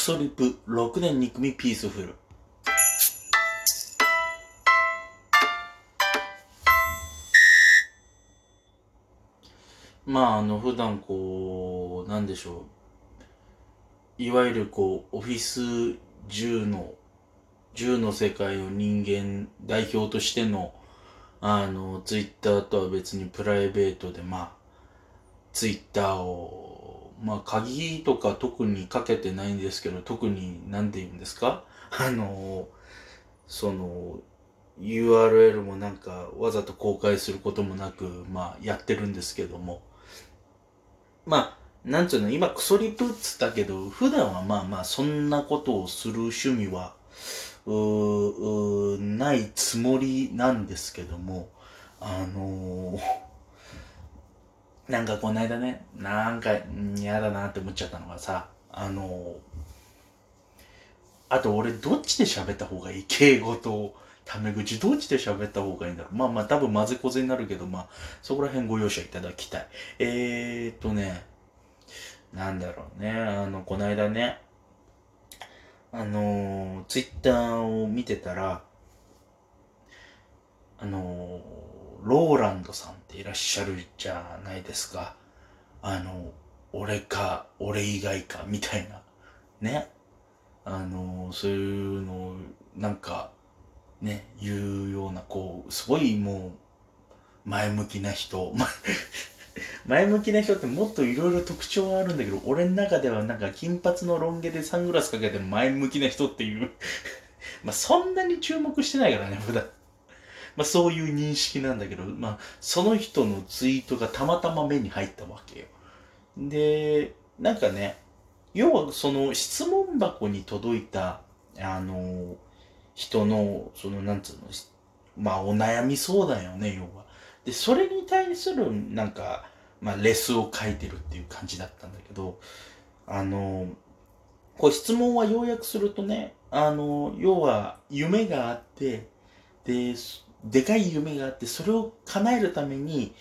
ソリップ6年2組ピースフル。まああの普段こうなんでしょう。いわゆるこうオフィス10の10の世界の人間代表としてのあのツイッターとは別にプライベートでまあツイッターをまあ鍵とか特にかけてないんですけど特に何て言うんですか？あのその URL もなんかわざと公開することもなくまあやってるんですけども。まあなんつうの今クソリプっつったけど普段はまあまあそんなことをする趣味はううないつもりなんですけどもあのー、なんかこの間ねなんか嫌だなって思っちゃったのがさあの、あと俺どっちで喋った方がいい？敬語とタメ口どっちで喋った方がいいんだろう？まあまあ多分混ぜこぜになるけどまあそこら辺ご容赦いただきたい。えー、っとねなんだろうね。あのこの間ねあのー、ツイッターを見てたら、あのー、ローランドさん。いらっしゃるじゃないですか。あの、俺か、俺以外か、みたいな。ね。あの、そういうのをなんか、ね、言うような、こう、すごいもう、前向きな人。前向きな人ってもっといろいろ特徴はあるんだけど、俺の中ではなんか金髪のロン毛でサングラスかけて前向きな人っていう まあそんなに注目してないからね、普段。まあそういう認識なんだけど、まあその人のツイートがたまたま目に入ったわけよ。で、なんかね、要はその質問箱に届いた、あの、人の、そのなんつうの、まあお悩み相談よね、要は。で、それに対するなんか、まあ、レスを書いてるっていう感じだったんだけど、あの、こう質問は要約するとね、あの、要は夢があって、で、でかい夢があって、それを叶えるために、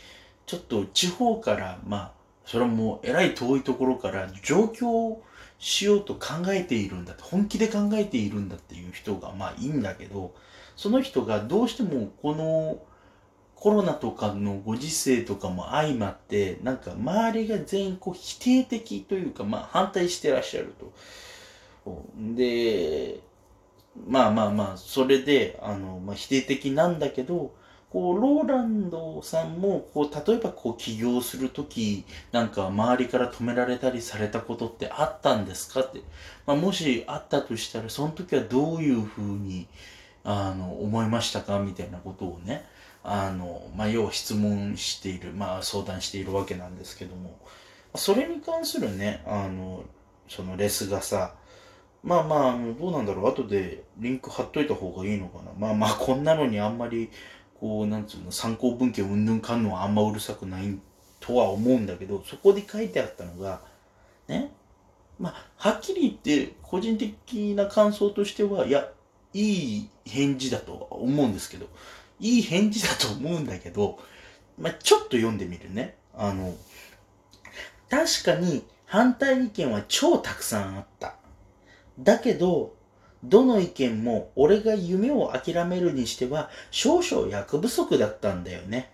ちょっと地方から、まあ、それはもうえらい遠いところから上京しようと考えているんだって本気で考えているんだっていう人がまあいいんだけど、その人がどうしてもこのコロナとかのご時世とかも相まって、なんか周りが全員こう否定的というか、まあ反対してらっしゃると。で、まあまあまあ、それで、あの、まあ否定的なんだけど、こう、ローランドさんも、こう、例えばこう起業するとき、なんか周りから止められたりされたことってあったんですかって。まあもしあったとしたら、その時はどういうふうに、あの、思いましたかみたいなことをね、あの、まあ、要は質問している、まあ、相談しているわけなんですけども、それに関するね、あの、そのレスがさ、まあまあ、どうなんだろう、後でリンク貼っといた方がいいのかな。まあまあ、こんなのにあんまり、こう、なんつうの、参考文献うんぬんかんのはあんまうるさくないとは思うんだけど、そこで書いてあったのが、ね、まあ、はっきり言って、個人的な感想としては、いや、いい返事だと思うんですけど、いい返事だと思うんだけど、まあ、ちょっと読んでみるね。あの、確かに反対意見は超たくさんあった。だけど、どの意見も俺が夢を諦めるにしては少々役不足だったんだよね。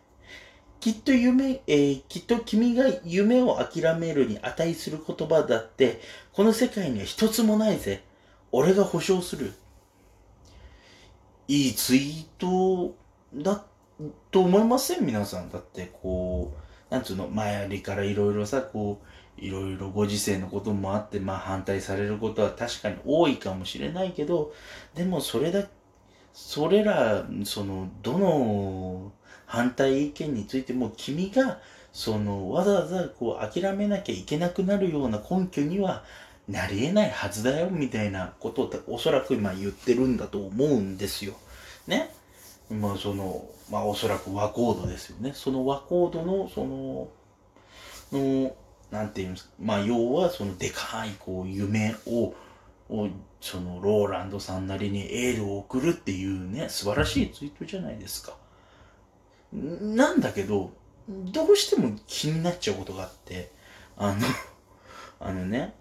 きっと夢、えー、きっと君が夢を諦めるに値する言葉だって、この世界には一つもないぜ。俺が保証する。いいツイートだと思いません？皆さん。だってこう、なんつうの、前りからいろいろさ、こう、いろいろご時世のこともあって、まあ反対されることは確かに多いかもしれないけど、でもそれだ、それら、その、どの反対意見についても君が、その、わざわざこう諦めなきゃいけなくなるような根拠にはなり得ないはずだよ、みたいなことをおそらく今言ってるんだと思うんですよ。ね？まあその、まあおそらく和コードですよね。その和コードの、その、の、なんていうんですか、まあ要はそのでかいこう夢を、をそのローランドさんなりにエールを送るっていうね、素晴らしいツイートじゃないですか。なんだけど、どうしても気になっちゃうことがあって、あの、あのね、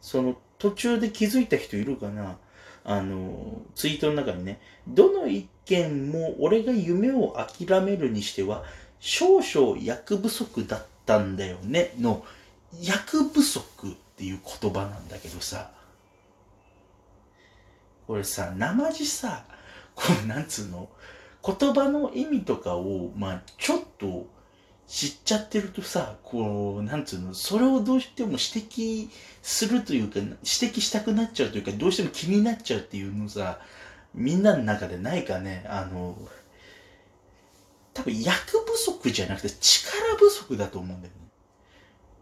その、途中で気づいた人いるかな？あの、ツイートの中にね、どの一件も俺が夢を諦めるにしては、少々役不足だったんだよね、の、役不足っていう言葉なんだけどさ、これさ、生地さ、こう、なんつうの、言葉の意味とかを、まあ、ちょっと知っちゃってるとさ、こう、なんつうの、それをどうしても指摘するというか、指摘したくなっちゃうというか、どうしても気になっちゃうっていうのさ、みんなの中でないかね、あの、多分役不足じゃなくて力不足だと思うんだよね。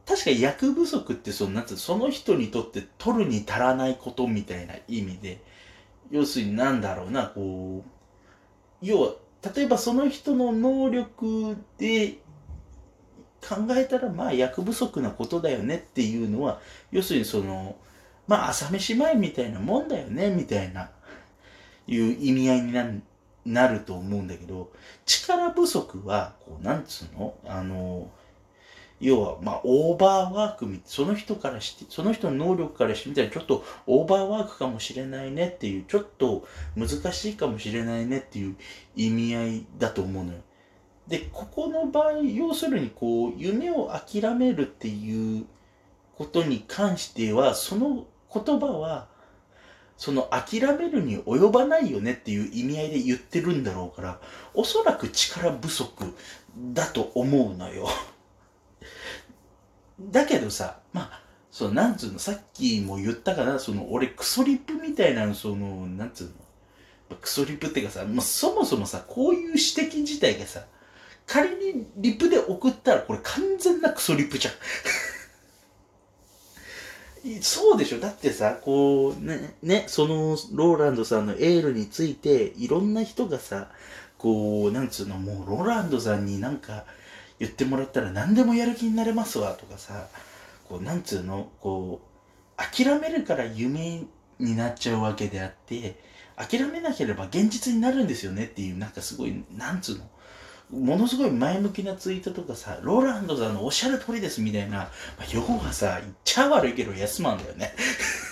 確か役不足ってその、なんつうその人にとって取るに足らないことみたいな意味で、要するになんだろうな、こう、要は、例えばその人の能力で考えたら、まあ役不足なことだよねっていうのは、要するにその、まあ朝飯前みたいなもんだよね、みたいな、いう意味合いになるなると思うんだけど、力不足は、こう、なんつうのあの、要は、まあ、オーバーワークみ、その人からして、その人の能力からしてみたら、ちょっとオーバーワークかもしれないねっていう、ちょっと難しいかもしれないねっていう意味合いだと思うのよ。で、ここの場合、要するに、こう、夢を諦めるっていうことに関しては、その言葉は、その諦めるに及ばないよねっていう意味合いで言ってるんだろうから、おそらく力不足だと思うのよ。だけどさ、まあ、その、なんつうの、さっきも言ったかな、その、俺、クソリップみたいなの、その、なんつうの、クソリップってかさ、まあ、そもそもさ、こういう指摘自体がさ、仮にリップで送ったら、これ完全なクソリップじゃん。そうでしょ？だってさ、こう、ね、ね、その、ローランドさんのエールについて、いろんな人がさ、こう、なんつうの、もう、ローランドさんになんか、言ってもらったら何でもやる気になれますわ、とかさ、こう、なんつうの、こう、諦めるから夢になっちゃうわけであって、諦めなければ現実になるんですよねっていう、なんかすごい、なんつうの、ものすごい前向きなツイートとかさ、ローランドさんのおっしゃる通りですみたいな、まあ、要はさ、言っちゃ悪いけど安マンだよね。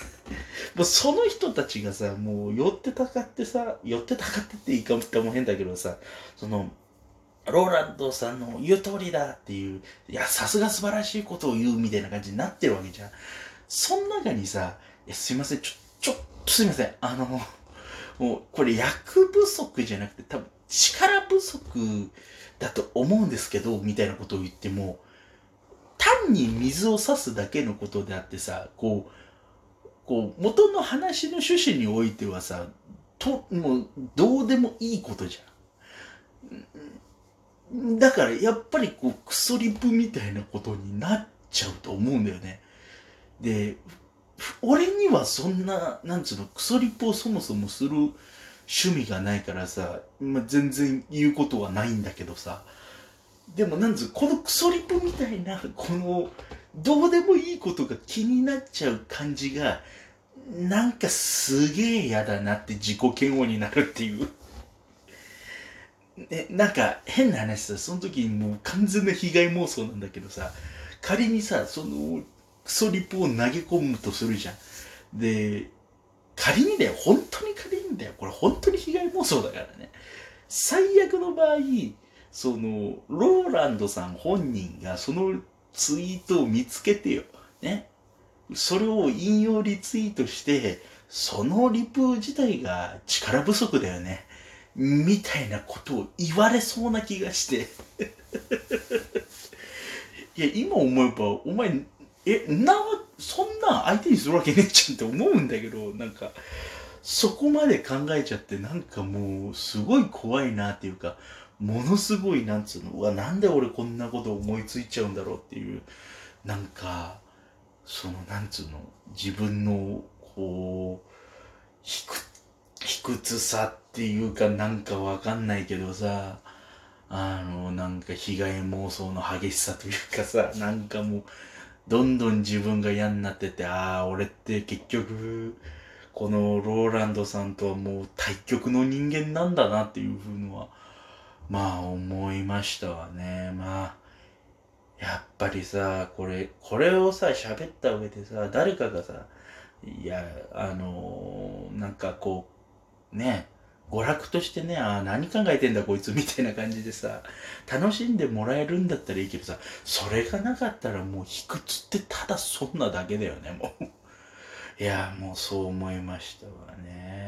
もうその人たちがさ、もう寄ってたかってさ、寄ってたかってって言い方も変だけどさ、その、ローランドさんの言う通りだっていう、いや、さすが素晴らしいことを言うみたいな感じになってるわけじゃん。その中にさ、い、すいません、ちょ、ちょっとすいません、あの、もう、これ役不足じゃなくて、多分力不足だと思うんですけど、みたいなことを言っても、単に水を差すだけのことであってさ、こう、こう、元の話の趣旨においてはさ、と、もう、どうでもいいことじゃん。だから、やっぱりこう、クソリプみたいなことになっちゃうと思うんだよね。で、俺にはそんな、なんつうの、クソリップをそもそもする趣味がないからさ、まあ、全然言うことはないんだけどさ、でもなんつ、このクソリプみたいな、この、どうでもいいことが気になっちゃう感じが、なんかすげえ嫌だなって自己嫌悪になるっていう。ね、なんか変な話さ、その時にもう完全な被害妄想なんだけどさ、仮にさ、そのクソリプを投げ込むとするじゃん。で、仮にだよ、本当に仮にだよ、これ本当に被害妄想だからね。最悪の場合、その、ローランドさん本人がそのツイートを見つけてよ。ね。それを引用リツイートして、そのリプ自体が力不足だよね。みたいなことを言われそうな気がして いや、今思えば、お前、え、なわ、そんな相手にするわけねえじゃんって思うんだけど、なんか、そこまで考えちゃって、なんかもう、すごい怖いなっていうか、ものすごい、なんつうの、うわ、なんで俺こんなこと思いついちゃうんだろうっていう、なんか、その、なんつうの、自分の、こう、ひく、卑屈さっていうかなんかわかんないけどさ、あの、なんか被害妄想の激しさというかさ、なんかもう、どんどん自分が嫌になってて、ああ、俺って結局、このローランドさんとはもう対極の人間なんだなっていうふうのは、まあ思いましたわね。まあ、やっぱりさ、これ、これをさ、喋った上でさ、誰かがさ、いや、あのーなんかこう、ね、娯楽としてね、ああ何考えてんだこいつみたいな感じでさ、楽しんでもらえるんだったらいいけどさ、それがなかったらもう卑屈ってただそんなだけだよね、もう。いや、もうそう思いましたわね。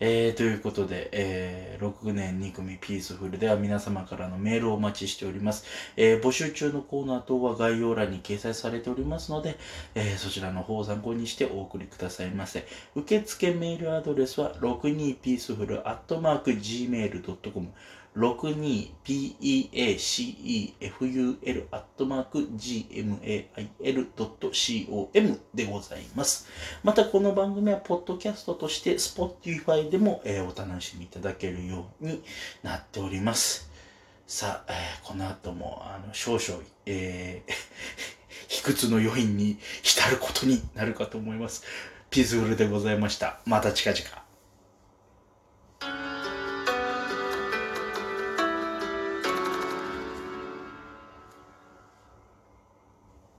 えー、ということで、えー、6年2組ピースフルでは皆様からのメールをお待ちしております。えー募集中のコーナー等は概要欄に掲載されておりますので、えーそちらの方を参考にしてお送りくださいませ。受付メールアドレスは 62peaceful.gmail.com 62peaceful.gmail.com でございます。またこの番組はポッドキャストとして Spotify でも、えーお楽しみいただけるようになっております。さあ、えーこの後もあの少々、えー 卑屈の余韻に浸ることになるかと思います。ピースフルでございました。また近々。